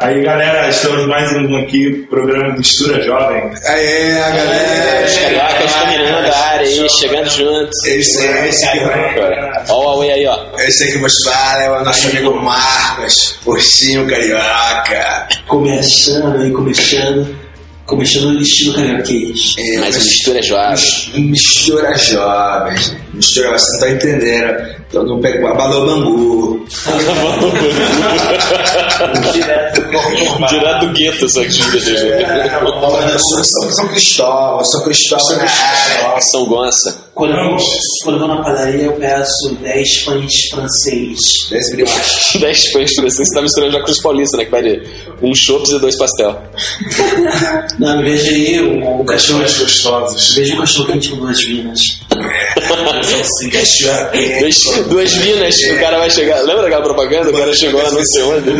Aí, galera, estamos mais um aqui, programa Mistura Jovem. Aê, a galera! Os cariocas dominando a área aí, chegando juntos. Esse é esse que, Ó o Huawei aí, ó. esse aí que vos fala é o nosso amigo Marcos, Ursinho Carioca. Começando aí, começando. Começando no estilo carioquês. É, Mais um mistura jovem. Mistura jovens. Mistura, você não tá entendendo. Então não pega balão bangu. Direto do gueto, essa aqui. Olha, São, São, São Cristóvão, São Cristóvão. São Gonça. Quando eu, vou, quando eu vou na padaria, eu peço 10 pães francês. Dez brioches. 10 pães assim, você tá misturando já com os paulistas, né? Que vai de um chopps e dois pastel. Não, de ir, o, o cachorro. De um cachorro quente com duas vinas. Duas, vinas, o cara vai chegar. Lembra daquela propaganda? O cara chegou lá, não sei onde.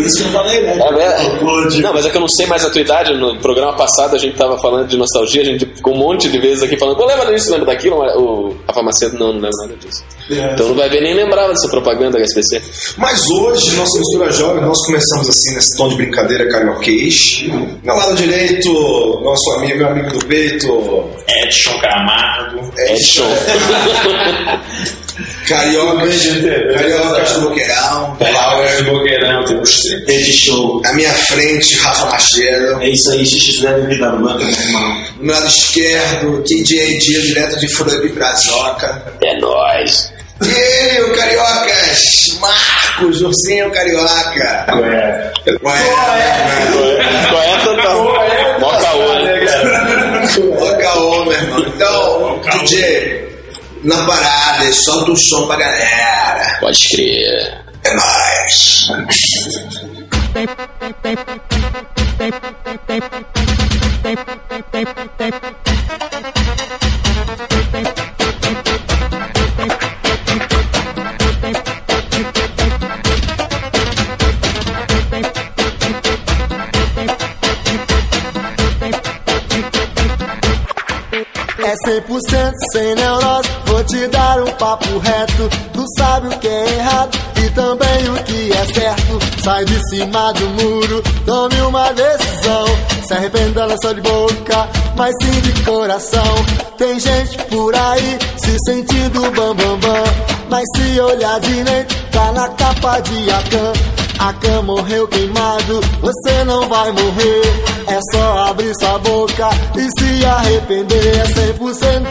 É. Não, mas é que eu não sei mais a tua idade. No programa passado a gente tava falando de nostalgia, a gente ficou um monte de vezes aqui falando, pô, lembra disso, lembra daquilo? O Rafa Macedo não, não lembra nada disso. Então não vai ver nem lembrava dessa propaganda HSBC. Mas hoje, nossa mistura jovem, nós começamos assim nesse tom de brincadeira carioquês. Meu lado direito, nosso amigo, meu amigo do peito, Edson Camargo. Edson. Cariocas, Cariocas do Boqueirão, Power de Boqueirão, temos Esse show. à minha frente, Rafa Machedo, É isso aí, xixi deve da meu irmão. do meu lado esquerdo, DJ Dio, direto de Floripa Brazoca. É nóis. E ele, o Cariocas, Marcos, Ursinho Carioca. É. Qual é? Qual é total? Mó caô, né? Ô, caô, meu irmão. Então, DJ, na parada, solta o som pra galera. Pode crer. É nóis. 100% sem neurose, vou te dar um papo reto. Tu sabe o que é errado e também o que é certo. Sai de cima do muro, tome uma decisão. Se arrependa não só de boca, mas sim de coração. Tem gente por aí se sentindo bam bam bam. Mas se olhar direito, tá na capa de Akan. A cama morreu queimado, você não vai morrer. É só abrir sua boca e se arrepender. É 100%.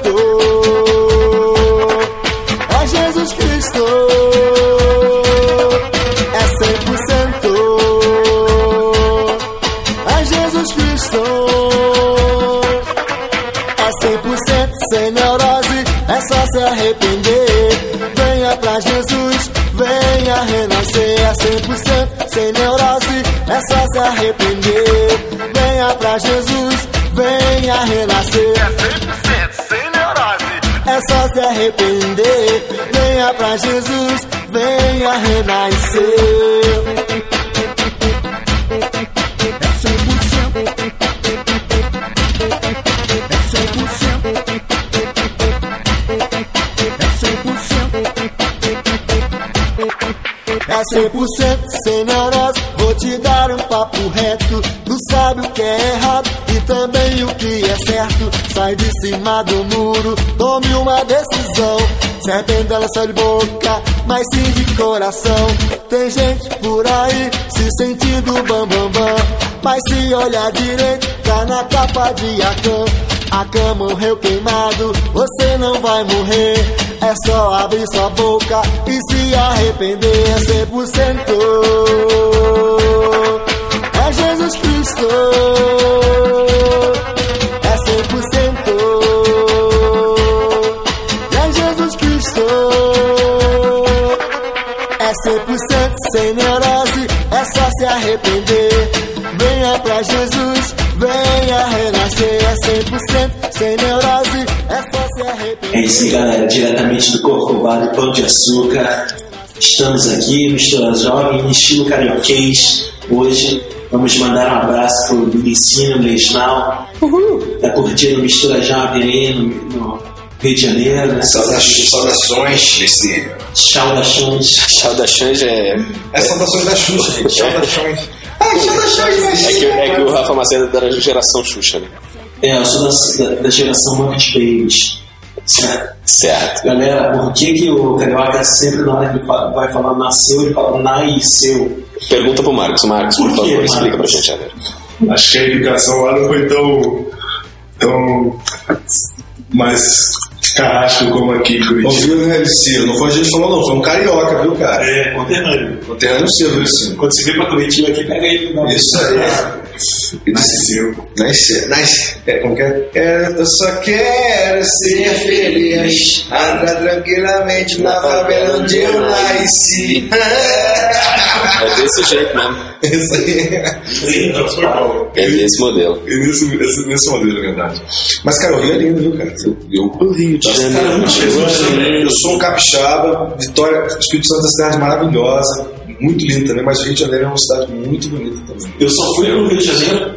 É Jesus Cristo. É só se arrepender. Venha pra Jesus, venha renascer. É 100% sem neurose, é só se arrepender. Venha pra Jesus, venha renascer. É 100% sem neurose, vou te dar um papo reto. Tu sabe o que é errado e também o que é certo. Sai de cima do muro, tome uma decisão. Se arrependa não só de boca, mas sim de coração. Tem gente por aí se sentindo bam bam bam. Mas se olhar direito, tá na capa de Akan. A cama morreu queimado, você não vai morrer. É só abrir sua boca e se arrepender. É 100%. É Jesus Cristo. É 100%. É Jesus Cristo. É 100% sem neurose, é só se arrepender. Venha pra Jesus, venha renascer. É 100% sem neurose, é só se arrepender. É isso aí, galera. Diretamente do Corcovado Pão de Açúcar. Estamos aqui, mistura jovem, em estilo carioquês. Hoje vamos mandar um abraço pro Licínio Lesnal. Tá curtindo mistura jovem aí no, no Rio de Janeiro, né? Saudações, saudações. Saudações. Tchau da Xanja é. É saudações da Xuxa, gente. Saudações. Ah, É que, é que o Rafa Macedo é da geração Xuxa, né? É, eu sou da, da, da geração Muppet Babies. Certo? Certo. Galera, por que, que o Carioca sempre na hora que vai falar nasceu, ele fala nasceu? Pergunta pro Marcos. Marcos, por, Por quê, favor, explica pra Marcos? gente agora. Acho que a educação lá não foi tão. tão. mais carrasco como aqui Curitiba. Ouviu, né, Licino? Não foi a gente que falou, não. Foi um carioca, viu, cara? É, conterrâneo. Conterrâneo seu, Licino? Quando você vem pra Curitiba aqui, pega ele. Não. Isso aí. E disse, Nasce. É, como que é? É, Eu só quero ser feliz. Andar tranquilamente na favela onde eu nasci. É desse jeito mesmo. Isso aí. Foi bom. É desse modelo. E nesse, nesse, nesse modelo, é verdade. Mas, cara, o Rio é lindo, viu, cara? Eu, eu, Rio de eu sou um capixaba, Vitória, Espírito Santo é uma cidade maravilhosa, muito linda também, mas o Rio de Janeiro é uma cidade muito bonita também. Eu só fui pro Rio de Janeiro.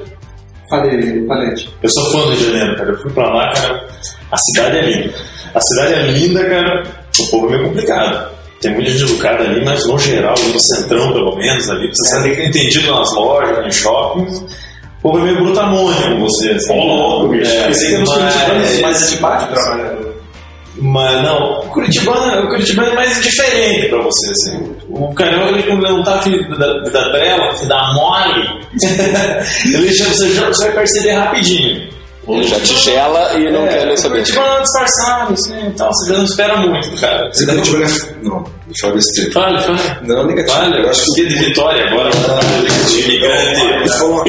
Falei, falei. Eu sou fã do Rio de Janeiro, cara. Eu fui pra lá, cara. A cidade é linda. A cidade é linda, cara. O povo é meio complicado. Tem muita gente educada ali, mas no geral, no centrão pelo menos, ali, você sabe que é entendido nas lojas, nos shoppings. O povo é meio brutamonte com você. Assim. louco, bicho. É, Pensei que era os curitibanos mas, mais antipáticos. trabalhador. Mas não, o Curitibano, o Curitibano é mais diferente pra você, assim. O carioca, ele quando não tá afim da, da trela, dá mole, ele já, você, já, você vai perceber rapidinho. Ele já te gela e não quer nem saber. É disfarçado, assim, então você já não espera muito, cara. Você tá é... Não, deixa eu ver se tem. Fale, fale. Não, negativo. Fale, eu acho que de Vitória agora, imigrante. falou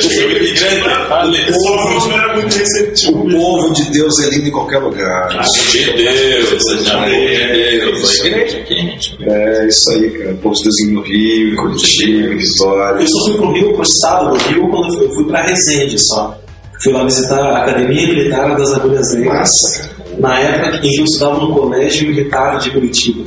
Chegou imigrante, fale. O povo não era muito receptivo. o povo de Deus é lindo em qualquer lugar. De Deus, de amor de Deus. A igreja aqui, gente. É isso aí, cara. O povo de Deus no Rio, em Curitiba, em Vitória. Eu só fui pro Rio, pro estado do Rio, quando eu fui, eu fui pra Resende só. Fui lá visitar a Academia Militar das Agulhas Negras. Na época em que eu estudava no Colégio Militar de Curitiba.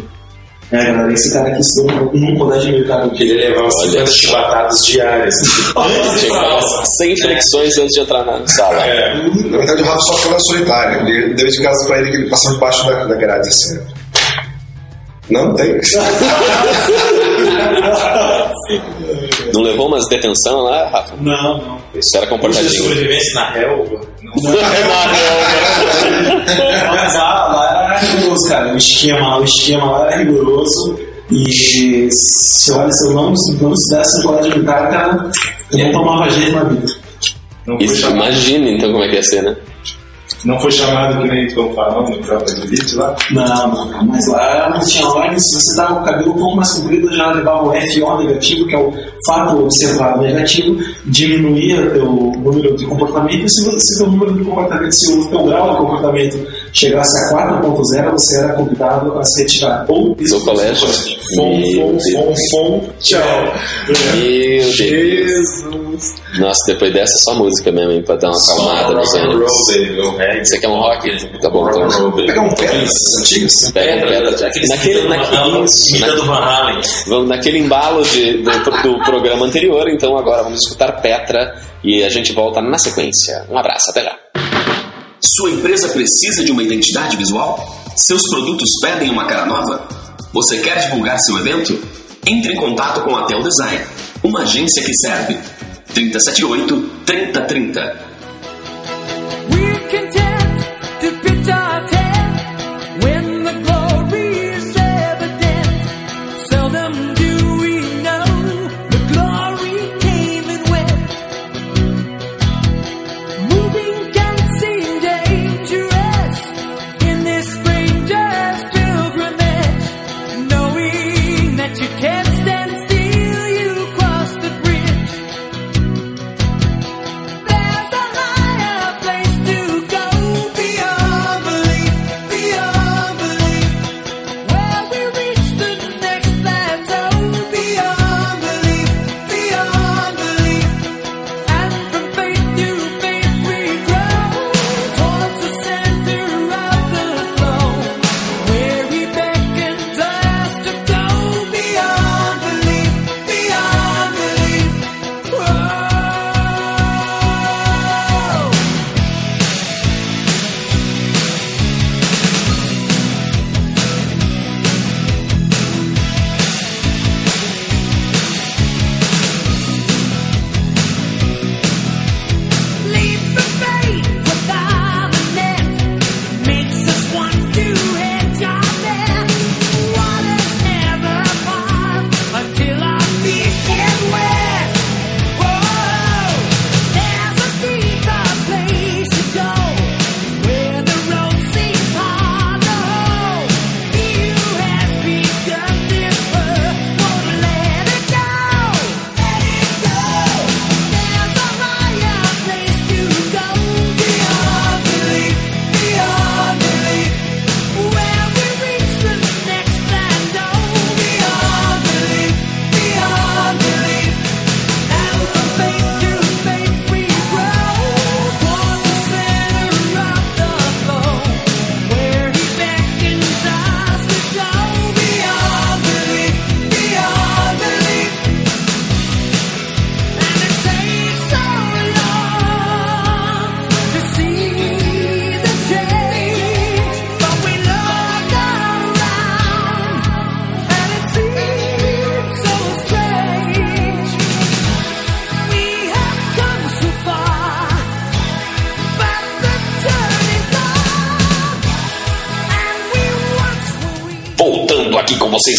É, galera, esse cara aqui estudou num colégio militar aqui. Ele levava 50 chibatadas diárias. Antes de falar. Sem flexões antes de entrar na sala. É. Na verdade, o Rafa só foi na solitária. Ele deu de casa pra ele que ele passava debaixo da, da grade assim. Não tem. Não levou umas detenção lá, Rafa? Não, não. Isso era comportadinho. sobrevivência na relva. Mas lá, lá era rigoroso, cara. O esquema, o esquema lá era rigoroso. E se olha, se eu não, não estudesse no colégio militar, cara, eu não tomava jeito na vida. Não Isso, imagina então como é que ia ser, né? Não foi chamado que nem estão falando no próprio elite lá? Não. Mas lá não tinha lá, se você dava o cabelo um pouco mais comprido, já levava o FO negativo, que é o fato observado negativo, diminuía teu número de comportamento, e se o número de comportamento, se o teu grau de comportamento chegasse a 4.0, você era convidado a se retirar. Ou Do colégio. Fom, fom, fom, fom. Tchau. Meu Deus. Nossa, depois dessa só música mesmo, hein, pra dar uma acalmada nos ânimos. Você quer um rock? Tá bom, então. Pegar um pé dessas antigas. Pega um pedra. Naquele, naquele, isso, Imita do na- Van Halen. vamos naquele embalo de- do, do programa anterior, então agora vamos escutar Petra e a gente volta na sequência. Um abraço, até já. Sua empresa precisa de uma identidade visual? Seus produtos pedem uma cara nova? Você quer divulgar seu evento? Entre em contato com a Tel Design, uma agência que serve. 378 3030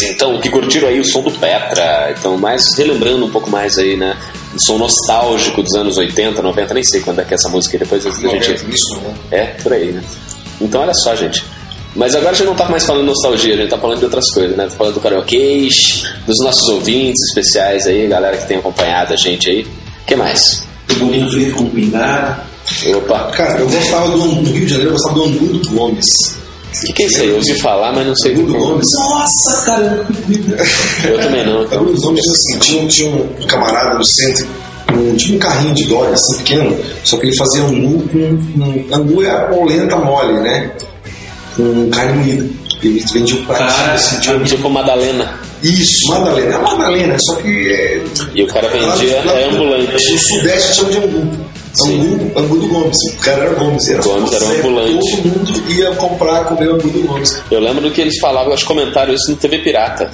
vocês então que curtiram aí o som do Petra. Então, mais relembrando um pouco mais aí, né? O som nostálgico dos anos 80, 90, nem sei quando é que é essa música aí, depois a gente. Isso, né? É, por aí, né? Então olha só, gente. Mas agora a gente não tá mais falando de nostalgia, a gente tá falando de outras coisas, né? Tá falando do karaokês, dos nossos ouvintes especiais aí, galera que tem acompanhado a gente aí. O que mais? O bolinho frito com. Opa, Cara, eu gostava do, Rio de Janeiro, eu gostava do do Gomes. O que, é isso aí? Eu ouvi falar, mas não sei que. Gomes. Nossa, cara, eu também não. Angu do Gomes, assim, tinha, tinha um camarada no centro, um, tinha um carrinho de glória, assim, pequeno, só que ele fazia angu com. Um, angu é a polenta mole, né? Com carne moída. Ele vendia um pratinho Cara, assim, de Tipo Madalena. Isso, Madalena. É Madalena, só que é. E o cara vendia lá- lá- é ambulante. No Sudeste chama de Angu. Angu, Angu do Gomes. O cara era Gomes. Era Gomes era um ambulante. Todo mundo ia comprar, comer o Angu do Gomes. Eu lembro do que eles falavam, que comentaram isso no TV Pirata.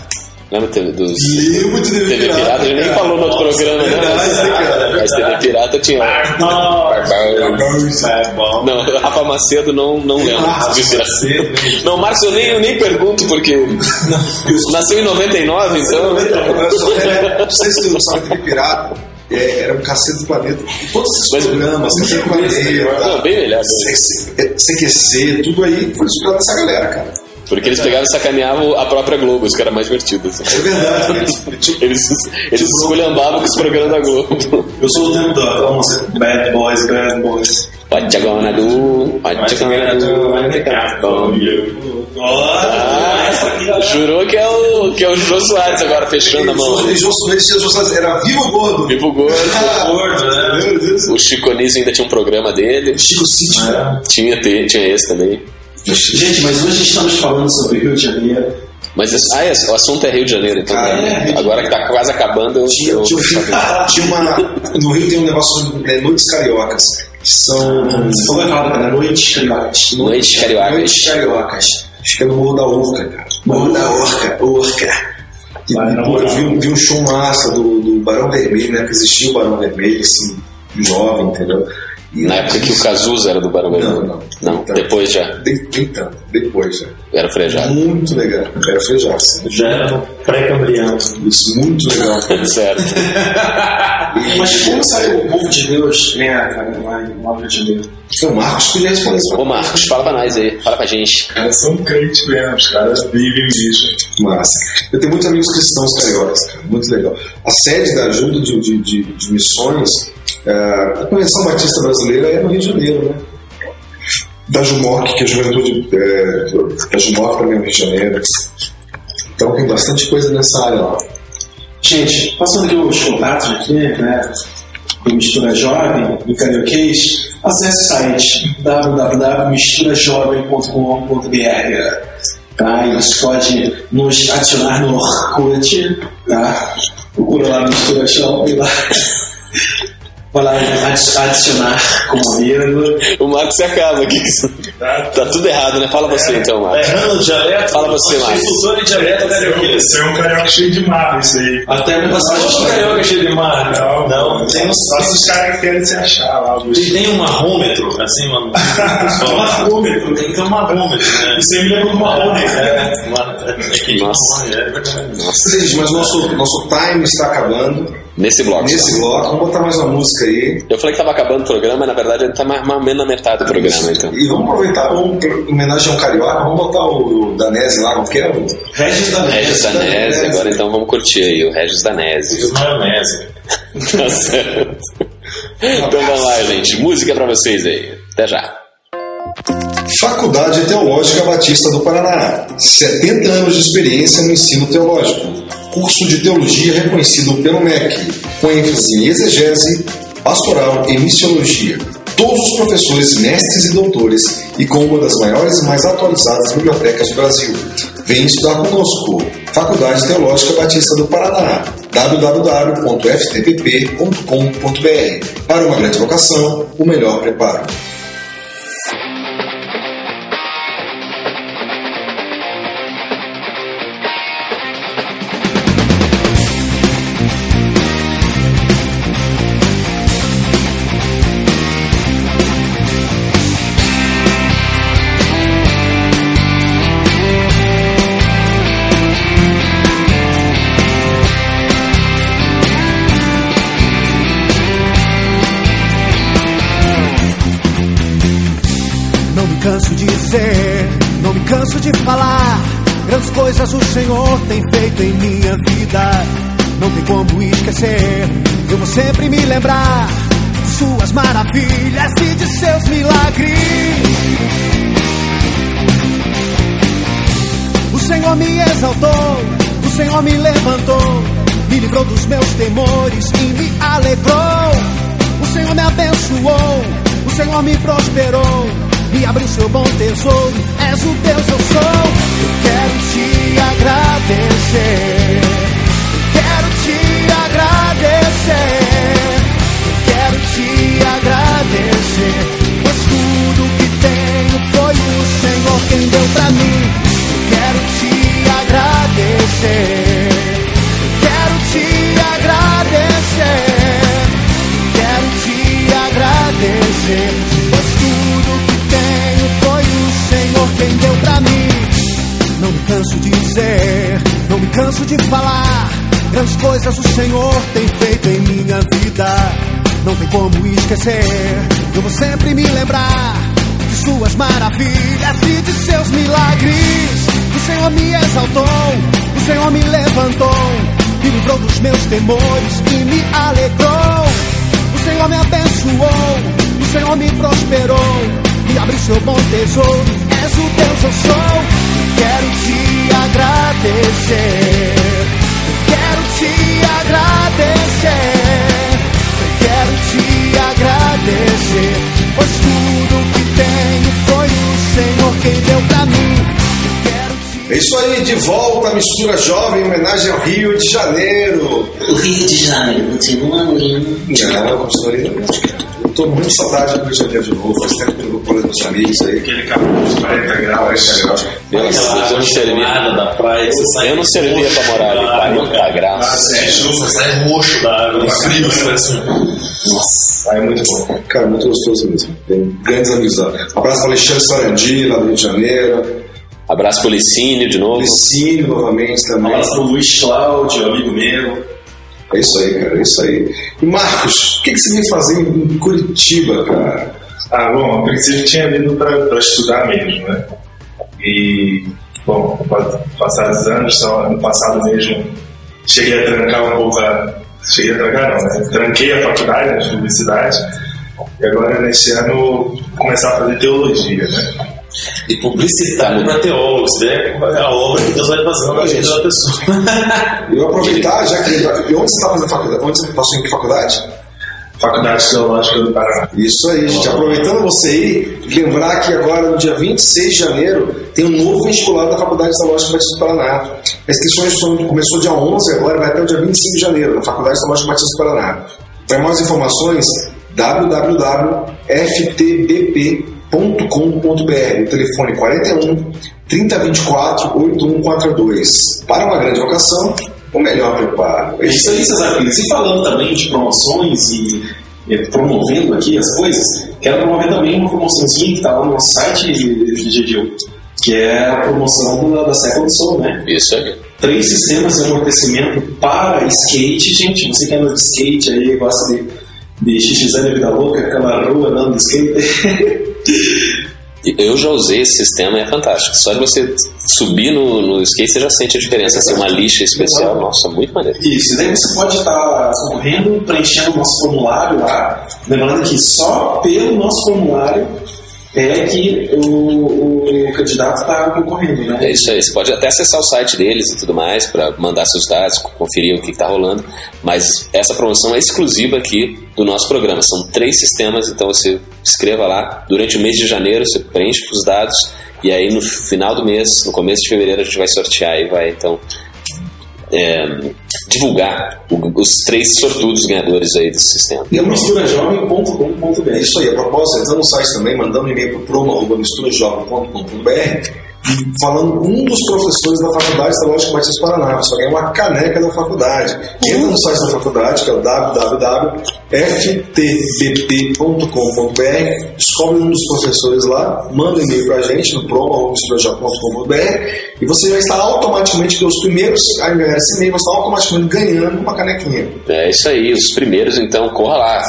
Lembra TV dos. Lembro de TV TV Pirata, gente nem falou no outro programa, né? Verdade, né, cara? Mas TV Pirata tinha. É. Não, Rafa Macedo não, não lembro. Hein? Não, Márcio, eu nem, eu nem pergunto porque. Nasceu em 99, então. É, Não sei se tu sabe que Pirata é, era um cacete do planeta. E todos esses Mas- programas, Café com Areia, Não, bem melhor. bem. CQC, tudo aí foi inspirado nessa galera, cara. Porque eles pegavam e sacaneavam a própria Globo, isso que era mais divertido. assim. É verdade. Eles, Eles, eles esculhambavam com os programas da Globo. Eu sou o tempo da música Bad Boys, Bad Boys. What you gonna do? What you gonna do? from you? Ah, jurou que é o, que é o Jô Soares agora, fechando a mão. Eles era vivo ou gordo? Vivo Gordo. Gordo, né? Meu Deus. O Chico Anísio ainda tinha um programa dele. Chico City. Tinha, te- tinha esse também. Gente, mas hoje estamos falando sobre Rio de Janeiro. Mas esse- ah, esse- o assunto é Rio de Janeiro, então. Ah, né? é, de agora que tá quase acabando, eu. Tinha, eu- tinha, tinha uma. No Rio tem um negócio é, Noites Cariocas. Que são. Você falou errado, cara. Noites Cariocas. Noites Cariocas. Noites Cariocas. Acho que é no Morro da Urca, cara. Morro da Urca. Urca. E, pô, eu vi, um- vi um show massa do, do Barão Vermelho, né? Que existia o Barão Vermelho, assim, jovem, entendeu? E Na época que o Cazuza era do Barão Não, Vermelho. não. Não, Então, depois já. de- tanto, depois já. Era frejado. Muito legal. Era feijassa. Já era no pré-cambriano. Isso, muito legal. certo. Mas como saiu o povo de Deus, né, no Rio de? Então, o Marcos podia responder isso. Ô Marcos, fala pra nós aí, fala pra gente. Os caras são crentes mesmo, os caras vivem mesmo. Massa. Eu tenho muitos amigos cristãos cariocas, cara. Muito legal. A sede da ajuda de, de, de, de missões, é, a Convenção Batista Brasileira é no Rio de Janeiro, né? Da Jumoc, que a juventude. É, da Jumoc também é no Rio de Janeiro. Então tem bastante coisa nessa área lá. Gente, passando aqui os contatos aqui, né, do Mistura Jovem, do Carioquês, acesse o site www.misturajovem.com.br tá? E você pode nos adicionar no Orkut, tá? Procura lá Mistura Jovem lá. Vai lá adi- adicionar como amigo. O Marcos se acaba aqui. Tá tudo errado, né? Fala você então, Marcos. Errando o dialeto. Fala você, Marcos. Consultor em dialeto carioquês. Você é um carioca cheio de marra, isso aí. Até ano Mas passado. o carioca cheio de mar. Não, não. Tem um Só se os caras que querem se achar lá. Ele tem um marrômetro, assim, mano. marrômetro, tem que ter um marrômetro, né? Você me lembra do Marrone. É, é que- Nossa. é verdade. Gente, mas nosso, nosso time está acabando. Nesse bloco. Nesse bloco, vamos botar mais uma música aí. Eu falei que tava acabando o programa, mas na verdade ele tá mais, mais ou menos na metade do programa, então. E vamos aproveitar, vamos em homenagem ao Carioca, vamos botar o, Danese lá, como que é? O Regis da Regis Danese, agora então vamos curtir aí o Regis Danese. Fiz maionese. Tá certo. Então vamos lá, gente. Música pra vocês aí. Até já. Faculdade Teológica Batista do Paraná. 70 anos de experiência no ensino teológico. Curso de teologia reconhecido pelo MEC, com ênfase em exegese, pastoral e missiologia. Todos os professores, mestres e doutores, e com uma das maiores e mais atualizadas bibliotecas do Brasil. Vem estudar conosco. Faculdade Teológica Batista do Paraná. www.ftpp.com.br Para uma grande vocação, o melhor preparo. Senhor tem feito em minha vida. Não tem como esquecer, eu vou sempre me lembrar de suas maravilhas e de seus milagres. O Senhor me exaltou, o Senhor me levantou, me livrou dos meus temores e me alegrou. O Senhor me abençoou, o Senhor me prosperou, me abriu seu bom tesouro. És o Deus eu sou. Eu quero te agradecer, eu quero te agradecer, canso de falar. Grandes coisas o Senhor tem feito em minha vida. Não tem como esquecer. Eu vou sempre me lembrar de suas maravilhas e de seus milagres. O Senhor me exaltou, o Senhor me levantou, me livrou dos meus temores e me alegrou. O Senhor me abençoou, o Senhor me prosperou, me abriu seu bom tesouro. És o Deus eu sou. É isso aí, de volta a mistura jovem em homenagem ao Rio de Janeiro. O Rio de Janeiro continua lindo. Não, continua. Eu tô muito saudade do Rio de Janeiro de novo. Faz tempo que eu não vou com os meus amigos aí. Aquele calor de 40 graus. 40 graus. Pelo amor de Deus, eu não servia. Nada da praia, você sai Eu não servia pra morar ali, 40 graus. Você sai roxo da água, frio, você assim. Ah, é muito bom. Cara, muito gostoso mesmo. Tem grandes amizades. Um abraço para Alexandre Sarandi, lá do Rio de Janeiro. Abraço pro Licínio de novo. Licínio novamente também. abraço pro Luiz Cláudio, amigo meu. É isso aí, cara, é isso aí. E Marcos, o que, que você vem fazer em Curitiba, cara? Ah, bom, a princípio tinha vindo para estudar mesmo, né? E, bom, pa- passados os anos, só ano passado mesmo, cheguei a trancar um pouco a. Cheguei a trancar, não, né? Tranquei a faculdade de publicidade. E agora, neste ano, começar a fazer teologia, né? E publicitário para teólogo, você vê a obra que Deus vai fazendo na vida da pessoa. Eu aproveitar, já que. E onde você está fazendo faculdade? Onde você passou em que faculdade? Faculdade Teológica do Paraná. Isso aí, gente. Aproveitando você aí, lembrar que agora, no dia 26 de janeiro, tem um novo vestibular da Faculdade Teológica Batista do Paraná. As inscrições são- começou dia 11, agora vai até o dia 25 de janeiro, na Faculdade Teológica Batista do Paraná. Para mais informações, www.ftbp.com.br, telefone 41 3024 8142. Para uma grande vocação, o melhor preparo. É isso aí, Cesar Pires. E falando também de promoções e, promovendo aqui as coisas, quero promover também uma promoçãozinha que está lá no nosso site, Gidil, que é a promoção da, da Second Soul, né? Isso aí. Três sistemas de amortecimento para skate, gente. Você que anda de skate aí, gosta de, de XXL Vida Louca, aquela rua andando de skate. Eu já usei esse sistema e é fantástico. Só de você subir no, no skate, você já sente a diferença. Assim, uma lixa especial, nossa, muito maneiro. Isso, e daí você pode estar concorrendo, preenchendo o nosso formulário lá. Lembrando que só pelo nosso formulário é que o, o candidato está concorrendo, né? É isso aí. Você pode até acessar o site deles e tudo mais para mandar seus dados, conferir o que está rolando. Mas essa promoção é exclusiva aqui do nosso programa. São três sistemas, então você escreva lá. Durante o mês de janeiro, você preenche os dados. E aí no final do mês, no começo de fevereiro, a gente vai sortear e vai então é, divulgar os três sortudos ganhadores aí desse sistema. E É misturajovem.com.br. isso aí, a propósito, entrando no site também, mandando um e-mail para promo.misturajovem.com.br e falando com um dos professores da Faculdade Teológica Batista Paraná. Você vai ganhar uma caneca da faculdade. Entra no site da faculdade, que é o www.ftbp.com.br, descobre um dos professores lá, manda um e-mail para a gente no promo.misturajovem.com.br e você vai estar automaticamente, porque os primeiros a ganhar esse e-mail vão estar automaticamente ganhando uma canequinha. É isso aí, os primeiros, então, corra lá.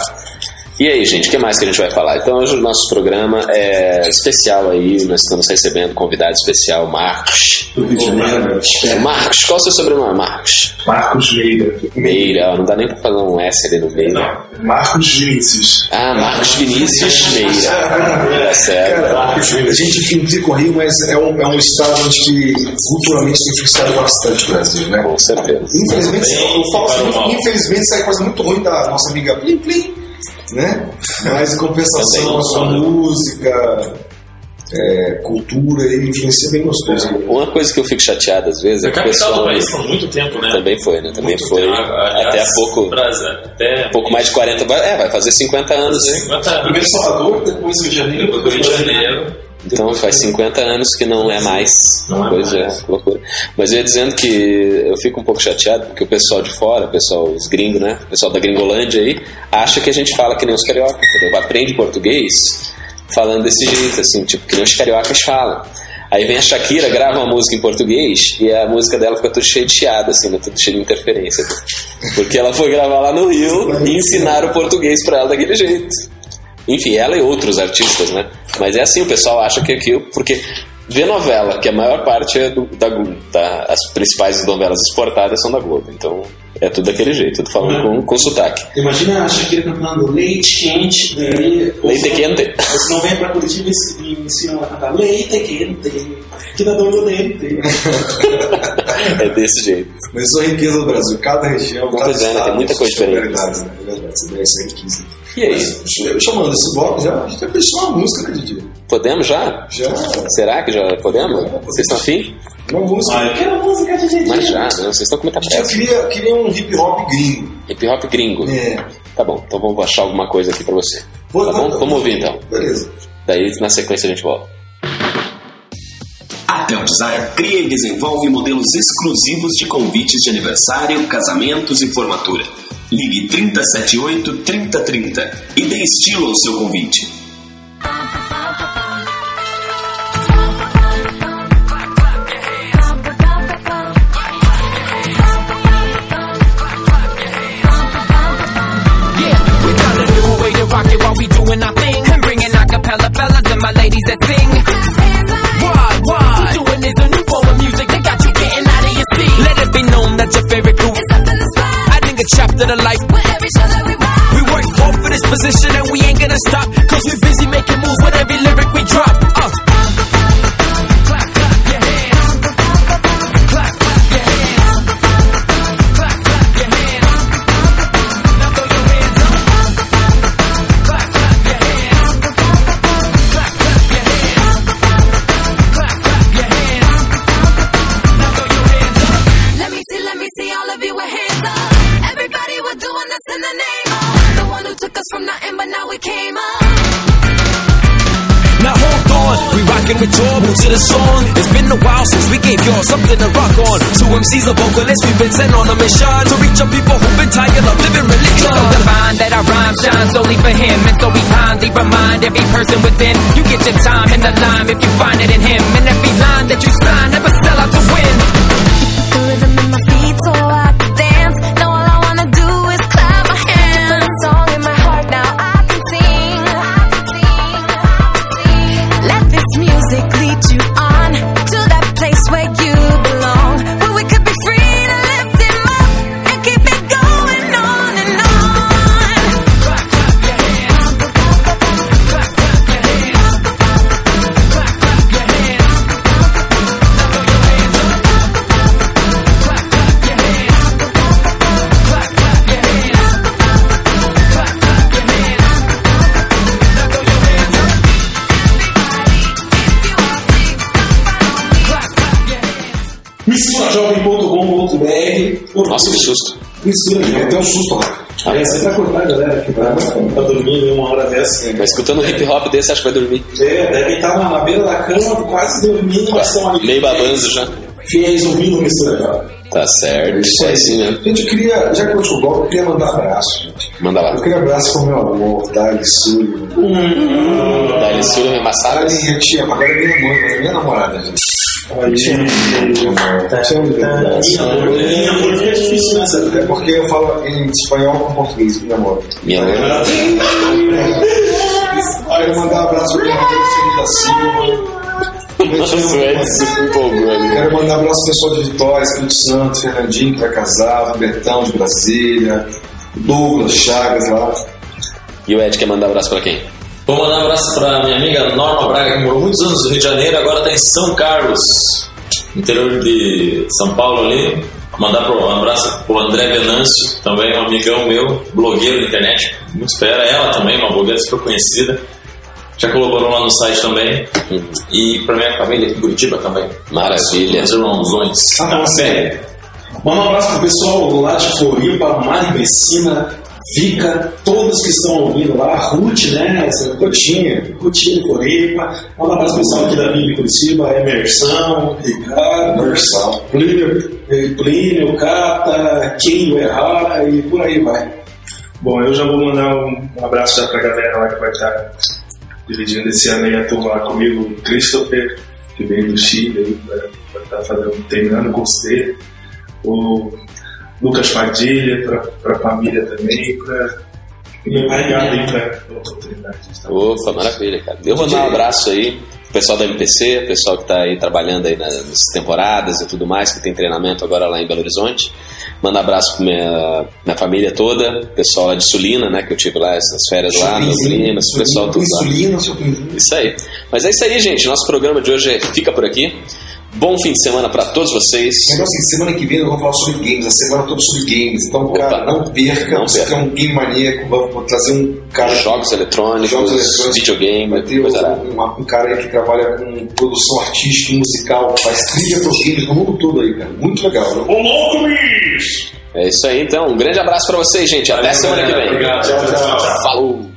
E aí, gente, o que mais que a gente vai falar? Então, hoje o nosso programa é especial aí, nós estamos recebendo convidado especial, Marcos. Do Rio de Janeiro. Espero. Marcos, qual é o seu sobrenome, Marcos? Marcos Meira. Meira, não dá nem pra fazer um S ali no meio. Não, Marcos Vinícius. Ah, Marcos Vinícius Meira. Tá certo. Cara, a gente critica o Rio, mas é um, é um estado onde que culturalmente tem influenciado bastante o Brasil, né? Com certeza. Infelizmente, eu falo assim, infelizmente sai coisa muito ruim da nossa amiga Plim Plim, né? Mas em compensação, a sua música, é, cultura, ele influencia bem gostoso. Uma coisa que eu fico chateado às vezes é que o capital do país por muito tempo, né? Também foi, né? Também Muito foi. tempo. Aliás, Até há pouco. Brasil, até Um pouco mais de 40. vai- É, vai fazer 50 anos, né? 50 anos. Primeiro Salvador, depois Rio de Janeiro, Depois Rio de Janeiro. Então faz 50 anos que não é mais. Não é pois mais. é, loucura. Mas eu ia dizendo que eu fico um pouco chateado porque o pessoal de fora, o pessoal, os gringos, né? O pessoal da Gringolândia aí, acha que a gente fala que nem os carioca, entendeu? Aprende português falando desse jeito, assim, tipo, que nem os cariocas falam. Aí vem a Shakira, grava uma música em português e a música dela fica tudo cheia de chiado, assim, né? tudo cheio de interferência. Porque ela foi gravar lá no Rio e ensinaram o português pra ela daquele jeito. Enfim, ela e outros artistas, né? Mas é assim, o pessoal acha que aquilo. Porque vê novela, que a maior parte é do, da Globo. Tá? As principais novelas exportadas são da Globo. Então é tudo daquele jeito, tudo falando com, com sotaque. Imagina a Shakira cantando leite quente, daí. Leite quente. Você não vem pra Curitiba e e ensina ela a cantar leite quente, que dá dor no dente. É desse jeito. Mas isso é a riqueza do Brasil. Cada região, cada Pois é, estado Tem muita coisa diferente. né? É verdade, você deve ser riqueza. E aí? Mas, chamando esse bloco já, a gente vai fechar uma música, né, Didi? Podemos já? Já, Será que já podemos? Vocês estão afim? uma música. Eu quero música de Didi. Mas já, né? Vocês estão com muita Didi, eu pressa. queria, queria um hip hop gringo. Hip hop gringo. É. Tá bom, então vamos achar alguma coisa aqui pra você. Pô, Tá bom? Vamos ouvir então. Beleza. Daí na sequência a gente volta. A Tel Design cria e desenvolve modelos exclusivos de convites de aniversário, casamentos e formatura. Ligue 378 3030 e dê estilo ao seu convite. We bringing acapella fellas and my ladies that sing. Position to the song. It's been a while since we gave y'all something to rock on. Two MCs, a vocalist, we've been sent on a mission to reach out people who've been tired of living religion. He's so divine that our rhyme shines solely for him, and so we kindly remind every person within. You get your time in the line if you find it in him, and every line that you sign never sell out to win. The rhythm in my feet, Mistura, É até um susto lá. É, você vai cortar a galera que tá, tá dormindo uma hora dessa. Mas escutando um hip hop desse, acho que vai dormir. É, devem estar na, na beira da cama, quase dormindo, mas estão ali. Meio babando já. Fiéis ouvindo o Mistura Jovem. Tá certo, isso é assim mesmo. Gente, eu queria, já que eu sou bloco, eu queria mandar abraço, gente. Manda lá. Eu queria abraço pro meu amor, Dali Sullivan. Dá-lhe sura, minha massada. Dali, te amo. Agora é minha mãe, minha namorada, gente. Minha amor é difícil, né? sabe? É porque eu falo em espanhol com português, meu amor. Minha mãe. Quero mandar um abraço para o da Silva. Nossa, o Ed se empolgou ali. Quero mandar um abraço pessoal de Vitória, Espírito Santo, Fernandinho que vai casar, o Bertão de Brasília, Douglas Chagas lá. E o Ed quer mandar um abraço pra quem? Vou mandar um abraço pra minha amiga Norma Braga, que morou muitos anos no Rio de Janeiro, agora tá em São Carlos, interior de São Paulo ali. Mandar um abraço pro André Venâncio, também um amigão meu, blogueiro na internet, muito fera. Ela também, uma blogueira super conhecida. Já colaborou lá no site também. E pra minha família aqui em Curitiba também. Maravilha. Meus irmãozões. Ah, não, sério. Manda um abraço pro pessoal lá de Floripa, Mari Vecina, Fica, todos que estão ouvindo lá, Ruth, né? Essa Rutinha, Rutinha de Floripa. Manda um abraço pro pessoal aqui da Bíblia Curitiba, Emersão, Ricardo, Emersão. Plínio, eh, Plínio, Cata, Quinho, Errar e por aí vai. Bom, eu já vou mandar um, um abraço já pra galera lá que vai estar dividindo esse ano aí a turma lá comigo, o Christopher, que veio do Chile aí, vai, vai estar fazendo, terminando o curso dele, o Lucas Padilha, pra, pra família também, pra. E obrigado aí pra pela oportunidade. Opa, maravilha, cara. Eu vou dar um abraço aí pro pessoal da MPC, pessoal que tá aí trabalhando aí nas, temporadas e tudo mais, que tem treinamento agora lá em Belo Horizonte. Manda um abraço pra minha, minha família toda, pessoal lá de Sulina, né, que eu tive lá essas férias lá, meu primo, esse pessoal tudo lá. Isso aí. Mas é isso aí, gente. Nosso programa de hoje fica por aqui. Bom fim de semana pra todos vocês. Então, assim, semana que vem eu vou falar sobre games, a semana toda sobre games. Então, Opa. cara, não perca. Não você perca. que é um game maníaco, vou trazer um cara. Jogos eletrônicos, Jogos eletrônicos. videogame, Vai ter um, um, um cara aí que trabalha com produção artística e musical, faz trilha para games no mundo todo aí, cara. Muito legal, né? Ô louco, bicho! É isso aí, então. Um grande abraço pra vocês, gente. Até semana que vem. Obrigado. Tchau, tchau, tchau. Falou!